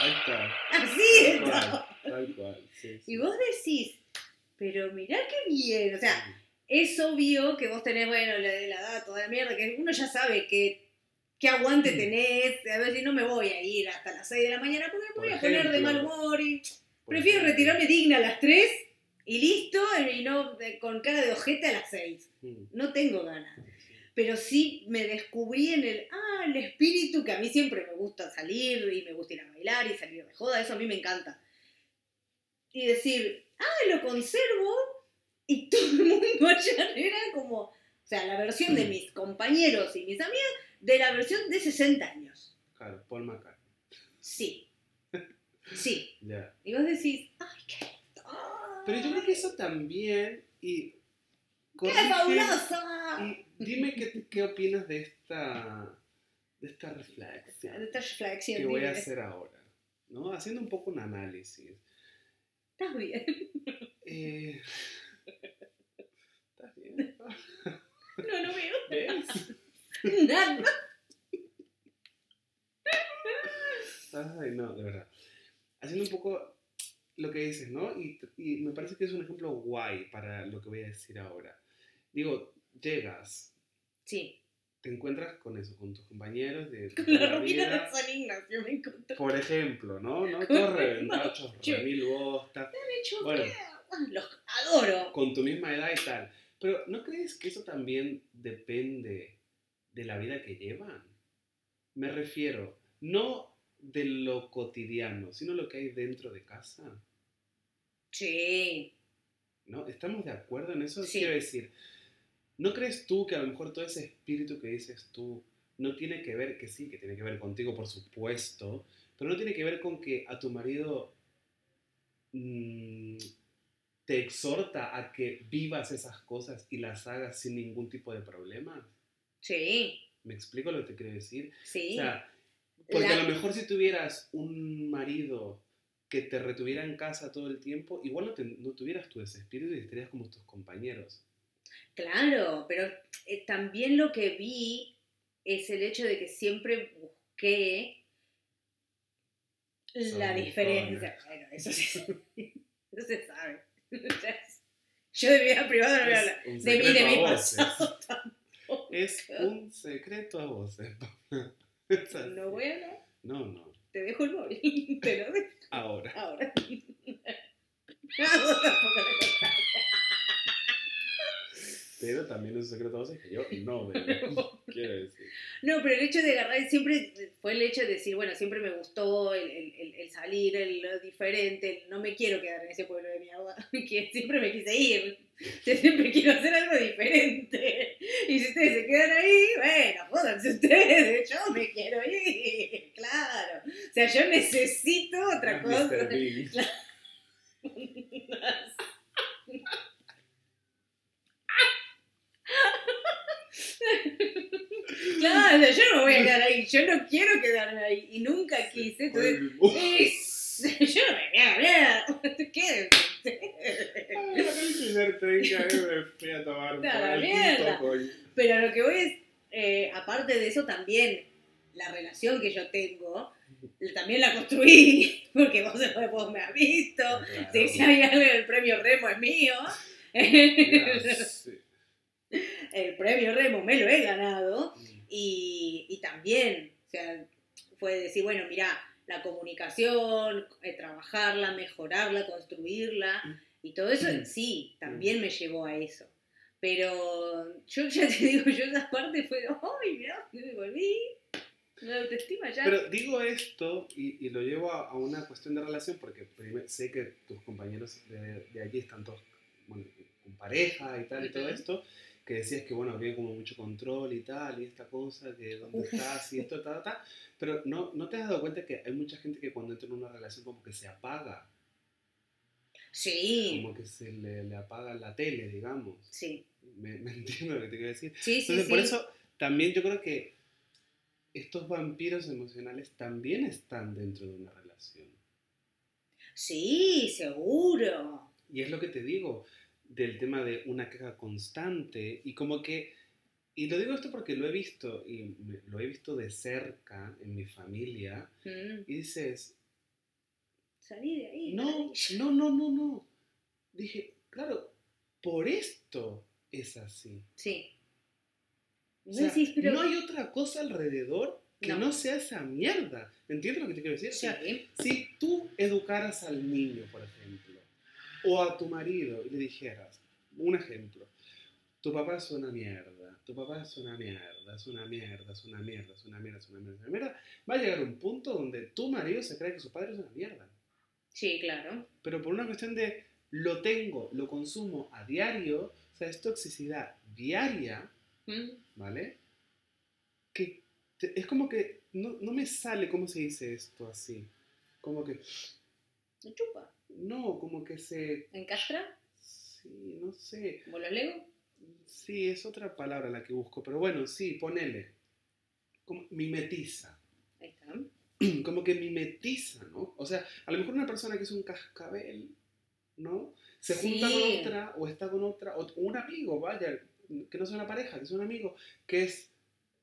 Ahí está. así, Tal cual, tal cual. Sí, sí. Y vos decís, pero mirá qué bien, o sea, es obvio que vos tenés, bueno, la de la edad, toda la mierda, que uno ya sabe que, qué aguante Mm. tenés, a ver si no me voy a ir hasta las 6 de la mañana porque me voy a poner de mal humor y prefiero retirarme digna a las 3 y listo, y no con cara de ojete a las 6. Mm, No tengo ganas. Pero sí me descubrí en el, ah, el espíritu que a mí siempre me gusta salir y me gusta ir a bailar y salir de joda, eso a mí me encanta. Y decir, ah, lo conservo y todo el mundo allá era como, o sea, la versión de mis compañeros y mis amigas de la versión de 60 años. Claro, Paul McCartney. Sí. Sí. Ya. Y vos decís, ay, qué. ay, Pero yo creo que eso también, y... ¡Qué fabulosa! Y dime qué, qué opinas de esta, de esta reflexión Esta reflexión. que voy a dime. hacer ahora, ¿no? Haciendo un poco un análisis. Estás bien. Eh, ¿Estás bien? No, no veo ¿Ves? Nada. Ay, no, de verdad. Haciendo un poco lo que dices, ¿no? Y, y me parece que es un ejemplo guay para lo que voy a decir ahora. Digo, llegas, Sí. te encuentras con eso, con tus compañeros de, Con la vida. de San Ignacio me encontré. Por ejemplo, ¿no? ¿no? Todos reventados, mil bostas, Bueno. Los adoro. con tu misma edad y tal. Pero ¿no crees que eso también depende de la vida que llevan? Me refiero, no de lo cotidiano, sino lo que hay dentro de casa. Sí. ¿No? ¿Estamos de acuerdo en eso? Sí. Quiero decir, ¿no crees tú que a lo mejor todo ese espíritu que dices tú no tiene que ver, que sí, que tiene que ver contigo, por supuesto, pero no tiene que ver con que a tu marido mm, te exhorta a que vivas esas cosas y las hagas sin ningún tipo de problema? Sí. ¿Me explico lo que te quiero decir? Sí. O sea, porque La- a lo mejor si tuvieras un marido que te retuviera en casa todo el tiempo, igual no, te- no tuvieras tú ese espíritu y estarías como tus compañeros. Claro, pero eh, también lo que vi es el hecho de que siempre busqué la diferencia. Bueno, eso, sí, eso se sabe. Yo de vida privada no voy a hablar. Es un De mí, de mi voces. Es un secreto a voces. Es así. No voy a hablar. No, no. Te dejo el móvil. Te lo dejo Ahora. ahora. Ah. Pero también es un secreto a voces que yo no veo. Quiero decir. No, pero el hecho de agarrar siempre fue el hecho de decir, bueno, siempre me gustó el salir, el, lo diferente, el no me quiero quedar en ese pueblo de mierda, que siempre me quise ir. Yo siempre quiero hacer algo diferente. Y si ustedes se quedan ahí, bueno, jódanse ustedes, yo me quiero ir, claro. O sea, yo necesito otra cosa. Claro, yo no me voy a quedar ahí, yo no quiero quedarme ahí y nunca quise. Entonces, es- yo no me voy a quedar, quédense coño. Pero lo que voy es, eh, aparte de eso, también la relación que yo tengo, también la construí, porque vos, vos me has visto. Claro. Si si hay algo, el premio Remo es mío. Sí. El premio Remo me lo he ganado. Y, y también, o sea, fue decir, bueno, mira, la comunicación, eh, trabajarla, mejorarla, construirla, y todo eso Mm. sí, también me llevó a eso. Pero yo ya te digo, yo esa parte fue, ¡ay, mira! Me volví. La autoestima ya. Pero digo esto y, y lo llevo a, a una cuestión de relación porque sé que tus compañeros de, de allí están todos bueno, con pareja y tal y todo esto, que decías que bueno, había como mucho control y tal y esta cosa, que dónde estás y esto, ta, ta, ta. Pero no, ¿no te has dado cuenta que hay mucha gente que cuando entra en una relación como que se apaga, sí, como que se le, le apaga la tele, digamos? sí, ¿Me, me entiendes lo que te quiero decir? sí, sí. Entonces, por eso también yo creo que estos vampiros emocionales también están dentro de una relación. Sí, seguro. Y es lo que te digo del tema de una queja constante y como que, y lo digo esto porque lo he visto y me- lo he visto de cerca en mi familia Mm, y dices, Salí de ahí. no, no, no, no, no. Dije, claro, por esto es así. Sí. Y O sea, decís, pero... no hay otra cosa alrededor que No. no, sea esa mierda. ¿Entiendes lo que te quiero decir? O sea, Sí. si tú educaras al niño, por ejemplo, o a tu marido y le dijeras, un ejemplo, tu papá es una mierda, tu papá es una mierda, es una mierda, es una mierda, es una mierda, es una mierda, es una mierda, va a llegar un punto donde tu marido se cree que su padre es una mierda. Sí, claro. Pero por una cuestión de lo tengo, lo consumo a diario, o sea, es toxicidad diaria, Mm, ¿vale? Que te- es como que no, no me sale cómo se dice esto así. como que, Me chupa. No, como que se, ¿Encastra? sí, no sé, ¿Como los Lego? sí, es otra palabra la que busco, pero bueno, sí, ponele, como mimetiza. Ahí está. como que mimetiza, ¿no? O sea, a lo mejor una persona que es un cascabel, ¿no? Se junta con otra o está con otra, o un amigo, vaya, que no sea una pareja, que es un amigo, que es,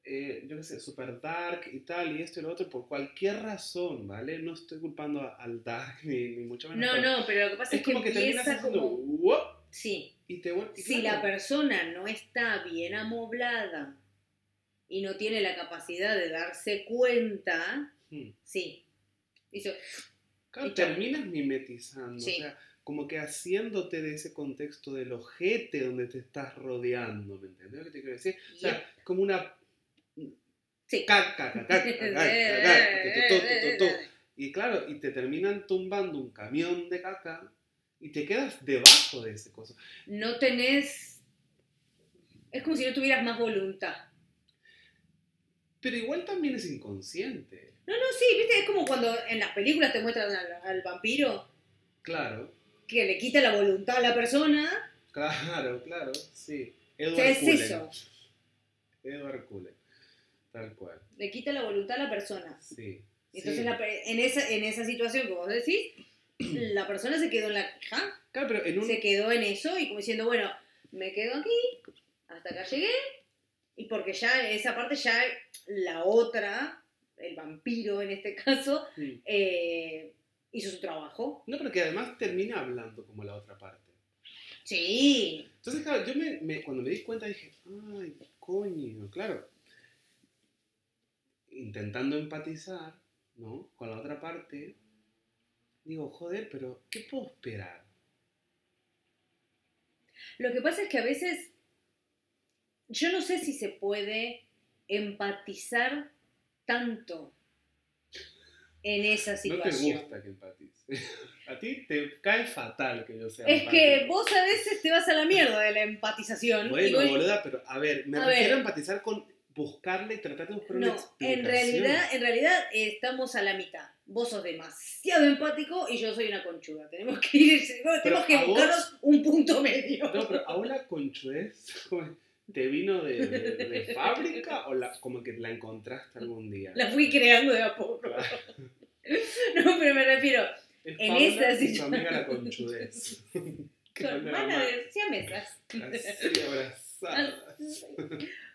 eh, yo qué sé, super dark y tal, y esto y lo otro, por cualquier razón, ¿vale? No estoy culpando a- al dark ni, ni mucho menos. No, pero no, pero lo que pasa es, Es como que terminas empieza haciendo, como... Sí, y te y si claro, la persona no está bien amoblada y no tiene la capacidad de darse cuenta, mm, sí. Claro, Y terminas mimetizando, Sí. o sea, como que haciéndote de ese contexto del ojete donde te estás rodeando, ¿me entiendes lo que te quiero decir? O sea, como una tu. y claro, y te terminan tumbando un camión de caca y te quedas debajo de ese coso. no tenés... Es como si no tuvieras más voluntad. Pero igual también es inconsciente. No, no, sí, viste, es como cuando en las películas te muestran al, vampiro Claro, que le quita la voluntad a la persona. claro, claro, sí. Edward es Cullen. eso. Edward Cullen, tal cual, Le quita la voluntad a la persona. sí. Entonces, sí. la pe- en, esa, en esa situación que vos decís, la persona se quedó en la queja, Claro, pero en un... se quedó en eso y como diciendo, bueno, me quedo aquí, hasta acá llegué, y porque ya esa parte ya la otra, el vampiro en este caso, eh, hizo su trabajo. No, pero que además termina hablando como la otra parte. Sí, Entonces, claro, yo me, me- cuando me di cuenta dije, ay, coño, claro. Intentando empatizar, ¿no? Con la otra parte, digo, joder, pero ¿qué puedo esperar? Lo que pasa es que a veces yo no sé si se puede empatizar tanto en esa No te situación. gusta que empatice. A ti te cae fatal que yo sea es que vos a veces te vas a la mierda de la empatización. y Bueno, vos- boluda, pero a ver, me A refiero ver. a empatizar con buscarle, tratar de buscar una no, explicación. en realidad, en realidad eh, estamos a la mitad. Vos sos demasiado empático y yo soy una conchuda. Tenemos que ir, tenemos que vos- buscarnos un punto medio. No, pero aún la conchuez te vino de, de- de fábrica o la, como que la encontraste algún día. La fui creando de a poco. Claro. No, pero me refiero, Es En esa situación. amiga la conchudez. Tu hermana de siamesas. así abrazadas.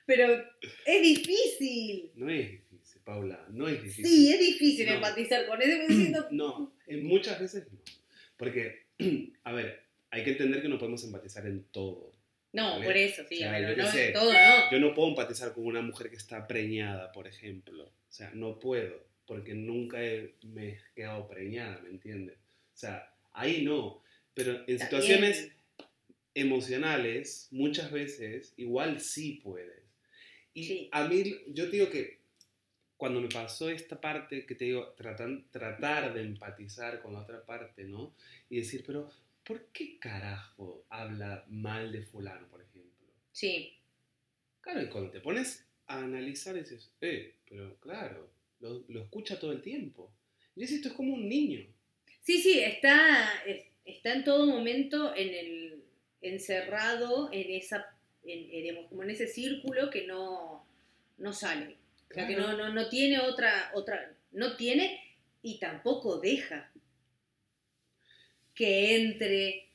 Pero es difícil. No es difícil, Paula, no es difícil. Sí, es difícil No. empatizar con eso. Diciendo, No, en muchas veces no. Porque, a ver, hay que entender que no podemos empatizar en todo. no, ¿Vale? por eso, sí, O sea, pero yo no, sé. todo no. Yo no puedo empatizar con una mujer que está preñada, por ejemplo. O sea, no puedo, porque nunca he- me he quedado preñada, ¿me entiendes? O sea, ahí no. Pero en situaciones emocionales, muchas veces, igual sí puedes. Y Sí. a mí, yo te digo que cuando me pasó esta parte, que te digo, tratan- tratar de empatizar con la otra parte, ¿no? Y decir, pero, ¿por qué carajo habla mal de fulano, por ejemplo? Sí, Claro, y cuando te pones a analizar, dices, eh, pero claro, lo, lo escucha todo el tiempo. Y dices, esto es como un niño. sí, sí, está, es- está en todo momento en el encerrado en esa, en, en, digamos, como en ese círculo que no, no sale. O sea, que no, no, no tiene otra, otra, no tiene y tampoco deja que entre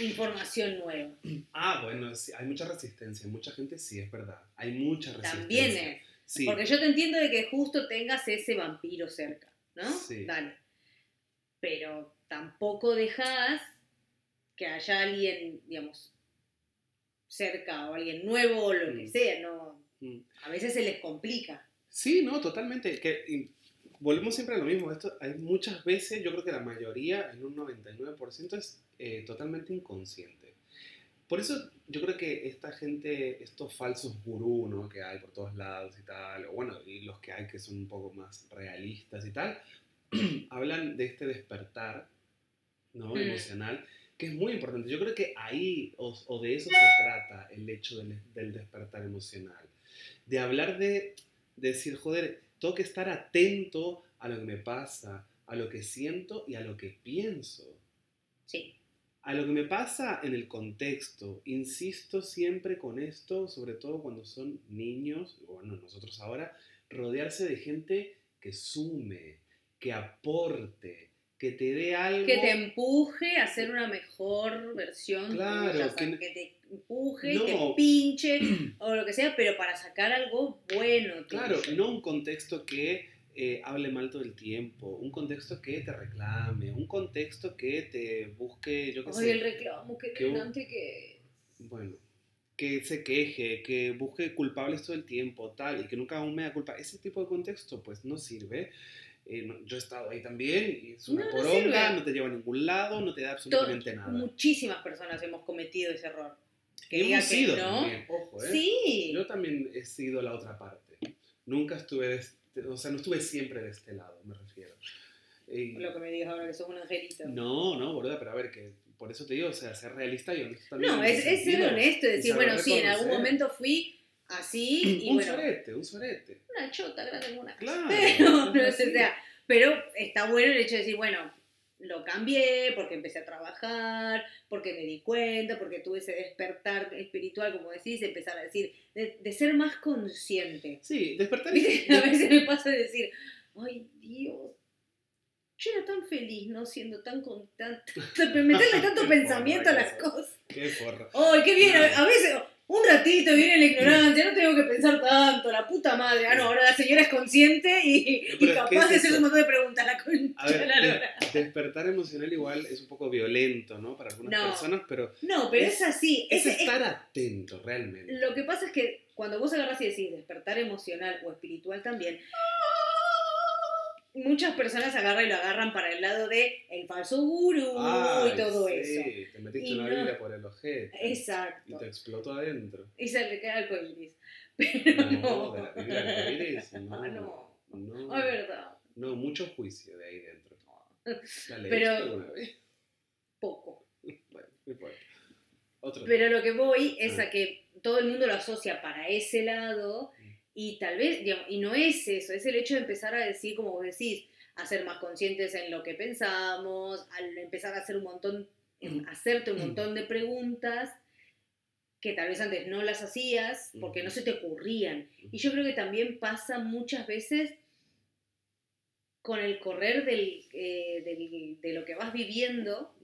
información nueva. Ah, bueno, sí, hay mucha resistencia. Mucha gente sí, es verdad. Hay mucha resistencia. También es. Sí, Porque yo te entiendo de que justo tengas ese vampiro cerca, ¿no? Sí. Dale. Pero tampoco dejas que haya alguien, digamos, cerca o alguien nuevo o lo que Mm. sea, ¿no? Mm. A veces se les complica. Sí, no, totalmente. Que, y volvemos siempre a lo mismo. Esto hay muchas veces, yo creo que la mayoría, en un 99%, es eh, totalmente inconsciente. Por eso yo creo que esta gente, estos falsos gurú, ¿no? Que hay por todos lados y tal, o bueno, y los que hay que son un poco más realistas y tal, hablan de este despertar, ¿no? Mm. Emocional, que es muy importante. Yo creo que ahí, o, o de eso se trata el hecho del, del despertar emocional. De hablar de, de decir, joder, tengo que estar atento a lo que me pasa, a lo que siento y a lo que pienso. Sí. A lo que me pasa en el contexto. Insisto siempre con esto, sobre todo cuando son niños, bueno, nosotros ahora, rodearse de gente que sume, que aporte, que te dé algo. Que te empuje a ser una mejor versión. Claro, tuya, o sea, que- que, te empuje, No. te pinche o lo que sea, pero para sacar algo bueno. tuyo. Claro, no un contexto que eh, hable mal todo el tiempo, un contexto que te reclame, un contexto que te busque, yo qué Ay, el sé, reclamo, qué que un- que... bueno, que se queje, que busque culpables todo el tiempo, tal, y que nunca aún me da culpa. Ese tipo de contexto, pues, no sirve. Eh, no- yo he estado ahí también, y es una No, no poronga, sirve. no te lleva a ningún lado, no te da absolutamente nada. Muchísimas personas hemos cometido ese error. Que hemos que sido no. también, ojo, ¿eh? Sí. Yo también he sido la otra parte. Nunca estuve, de este- o sea, no estuve siempre de este lado, me refiero. Y- Lo que me digas ahora que sos un angelito. no, no, boluda, pero a ver, que por eso te digo, o sea, ser realista y honesto también. No, es, es ser honesto decir, bueno, sí, en algún momento fui así y un bueno, sorete, un sorete. una chota grande en una Claro. Pero, o sea, pero está bueno el hecho de decir, bueno, lo cambié porque empecé a trabajar, porque me di cuenta, porque tuve ese despertar espiritual, como decís, de empezar a decir, de, de ser más consciente. Sí, despertar ¿Viste? A veces me pasa de decir, ay Dios, yo era tan feliz, ¿no? Siendo tan contenta, meterle tanto pensamiento a las cosas. Qué forra. Ay, qué bien, No. a veces un ratito viene la ignorancia, no tengo que pensar tanto, la puta madre. Ah, no, ahora la señora es consciente y, capaz es de hacer un montón de preguntas. La concha A ver, de la lora. despertar emocional igual es un poco violento, ¿no? Para algunas No. personas, pero No, pero es- es, así. es Es, es- estar atento realmente. lo que pasa es que cuando vos agarras y decís despertar emocional o espiritual también, muchas personas agarran y lo agarran para el lado de el falso gurú Ay, y todo sí, eso. Te metiste Y una no. Biblia por el ojete. Y Exacto. te explotó adentro. Y se le queda el iris. Pero no. No, de la no. Ah, no. No, Ay, verdad. no, mucho juicio de ahí dentro. ¿La Pero- alguna vez? Poco. Bueno, no importa. Otro Pero lo que voy es Ah. a que todo el mundo lo asocia para ese lado y tal vez, digamos, y no es eso, es el hecho de empezar a decir, como vos decís, a ser más conscientes en lo que pensamos, al empezar a hacer un montón, en hacerte un montón de preguntas que tal vez antes no las hacías porque no se te ocurrían. Y yo creo que también pasa muchas veces con el correr del, eh, del- de lo que vas viviendo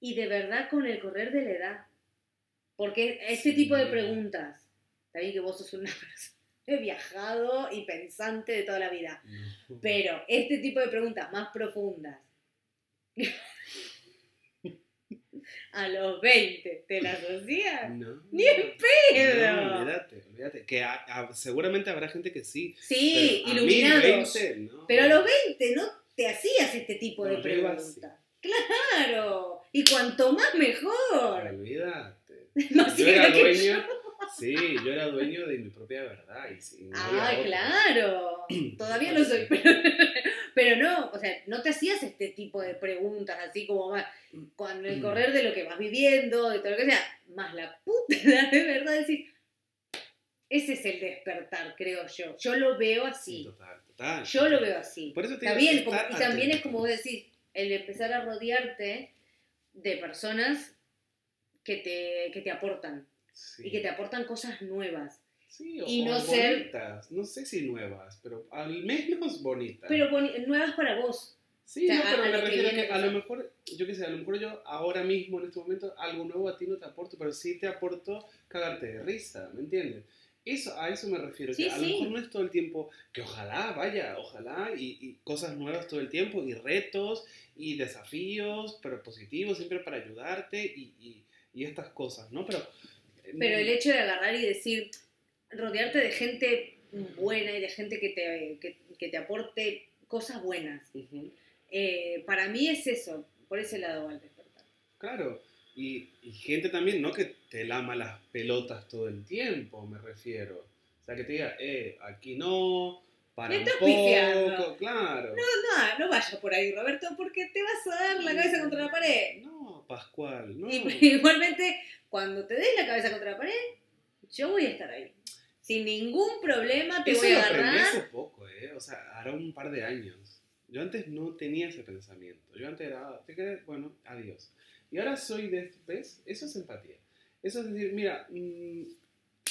y de verdad con el correr de la edad. Porque este tipo de Sí. Preguntas, también que vos sos una persona he viajado y pensante de toda la vida, pero este tipo de preguntas más profundas, a los 20, ¿te las hacías? No. Ni en pedo. No, olvídate, olvídate. Que a- a- seguramente habrá gente que sí. Sí, pero iluminados. 20, no. Pero a los 20 no te hacías este tipo de yo preguntas. Claro, y cuanto más mejor. Olvídate. Más Yo era que dueño. Sí, yo era dueño de mi propia verdad. Y sí, no Ah, claro. Todavía lo soy, pero, pero no, o sea, no te hacías este tipo de preguntas así como más con el Mm. correr de lo que vas viviendo, de todo lo que sea, más la puta de verdad decir, ese es el despertar, creo yo. Yo lo veo así. Total, total. Yo lo veo así. Por eso te bien, como- y también es como decís, el empezar a rodearte de personas que te, que te aportan Sí. y que te aportan cosas nuevas. Sí, o, y no o ser- bonitas. No sé si nuevas, pero al menos bonitas. Pero boni- nuevas para vos. Sí, O sea, no, pero a- me refiero a que a lo mejor, yo qué sé, a lo mejor yo ahora mismo, en este momento, algo nuevo a ti no te aporto, pero sí te aporto cagarte de risa, ¿me entiendes? Eso, a eso me refiero, Sí, que a lo mejor no es todo el tiempo, que ojalá, vaya, ojalá, y, y cosas nuevas todo el tiempo, y retos, y desafíos, pero positivos, siempre para ayudarte, y, y, y estas cosas, ¿no? Pero... Pero el hecho de agarrar y decir, rodearte de gente buena y de gente que te, que, que te aporte cosas buenas. Ujú. Eh, para mí es eso, por ese lado va el despertar. Claro, y, y gente también, ¿no? Que te lama las pelotas todo el tiempo, me refiero. O sea, que te diga, eh, aquí no, para Me un poco, pifiando. claro. No, no vaya por ahí, Roberto, porque te vas a dar la cabeza contra la pared. No, Pascual, no. Y igualmente, cuando te des la cabeza contra la pared, yo voy a estar ahí. Sin ningún problema te Eso voy lo a agarrar. hace poco, ¿eh? O sea, hará un par de años. Yo antes no tenía ese pensamiento. Yo antes era, "Ah, ¿te querés? Bueno, adiós. Y ahora soy de, ¿ves? Eso es empatía. Eso es decir, mira, mm,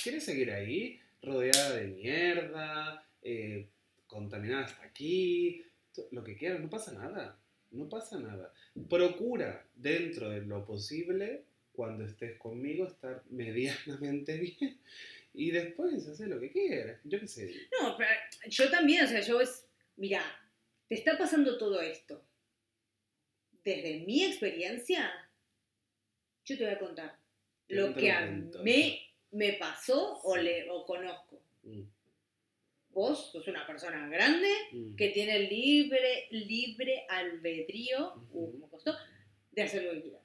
¿quieres seguir ahí? Rodeada de mierda, eh, contaminada hasta aquí, lo que quieras, no pasa nada. No pasa nada. Procura, dentro de lo posible, cuando estés conmigo, estar medianamente bien. Y después hacer lo que quieras. Yo qué sé. No, pero yo también, o sea, yo es, mira, te está pasando todo esto. Desde mi experiencia, yo te voy a contar lo que a mí me pasó o, le, o conozco. Mm, Vos sos una persona grande mm. que tiene libre, libre albedrío, uh, como costó, de hacer lo que.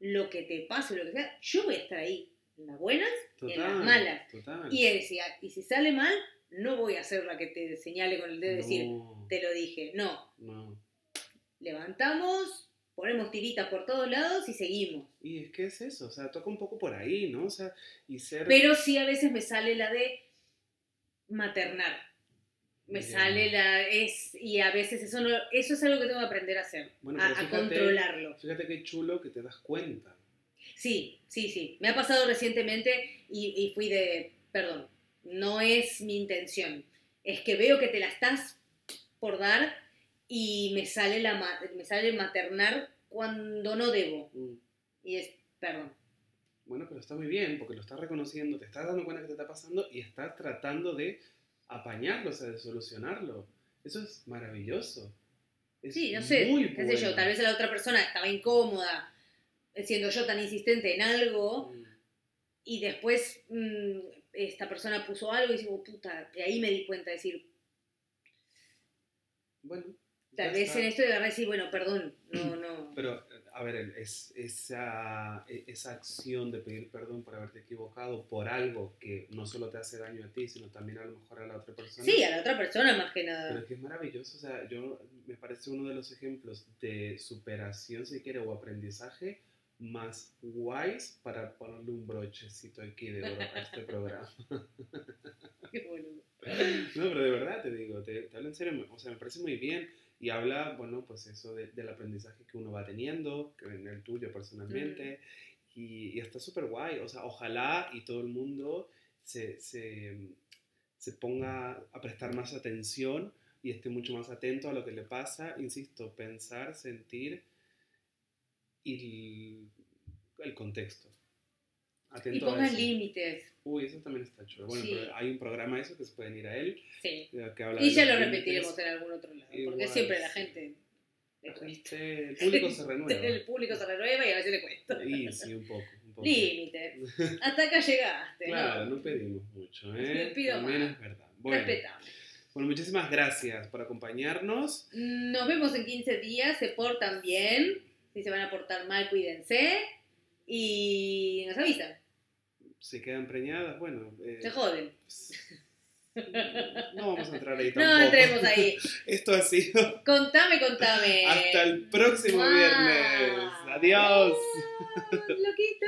Lo que te pase, lo que sea, yo voy a estar ahí, en las buenas y en las malas. Total. Y, eh, si, y si sale mal, no voy a ser la que te señale con el dedo y decir, te lo dije. No, no. levantamos, ponemos tiritas por todos lados y seguimos. Y es que es eso, o sea, toca un poco por ahí, ¿no? O sea, y ser... Pero sí a veces me sale la de maternar. Me sale la... Es, y a veces eso, no, eso es algo que tengo que aprender a hacer, Bueno, a, controlarlo. Fíjate qué chulo que te das cuenta. Sí, sí, sí. Me ha pasado recientemente y, y fui de, perdón, no es mi intención. Es que veo que te la estás por dar y me sale, la, me sale maternar cuando no debo. Mm. Y es, perdón. Bueno, pero está muy bien, porque lo estás reconociendo, te estás dando cuenta que te está pasando y estás tratando de apañarlo, o sea, de solucionarlo. Eso es maravilloso. Es Sí, no sé, muy qué sé yo, bueno. tal vez la otra persona estaba incómoda siendo yo tan insistente en algo Mm. y después mm, esta persona puso algo y digo, puta, y ahí me di cuenta de decir, Bueno. Tal vez en esto de verdad decir, bueno, perdón, no, no. Pero, a ver, es, esa, e- esa acción de pedir perdón por haberte equivocado por algo que no solo te hace daño a ti, sino también a lo mejor a la otra persona. Sí, a la otra persona más que Pero nada. es que es maravilloso, o sea, yo me parece uno de los ejemplos de superación, si quiere, o aprendizaje más guays para ponerle un brochecito aquí de oro a este programa. Qué boludo. No, pero de verdad te digo, te, te hablo en serio, o sea, me parece muy bien y habla, bueno, pues eso de- del aprendizaje que uno va teniendo, que en el tuyo personalmente, y, y está súper guay, o sea, ojalá y todo el mundo se, se, se ponga a prestar más atención y esté mucho más atento a lo que le pasa, insisto, pensar, sentir y el, el contexto. Y Atento pongan límites. Uy, eso también está chulo. Bueno, Sí. pero hay un programa eso que se pueden ir a él, Sí. eh, que habla Y ya lo límites. repetiremos en algún otro lado. Porque siempre la sí. gente le cuesta. el público se renueva. El público se renueva y a veces le cuesta. Y sí, un poco. Un poco. Hasta acá llegaste, Claro, ¿no? no pedimos mucho, ¿eh? No pido También más. es verdad. Bueno, Respetable. bueno, muchísimas gracias por acompañarnos. Nos vemos en 15 días. Se portan bien. Si se van a portar mal, cuídense. Y nos avisan. Se quedan preñadas, bueno. eh, Se joden. no vamos a entrar ahí No tampoco. entremos ahí. Esto ha sido Contame, contame. hasta el próximo viernes. Adiós. Adiós, Loquito.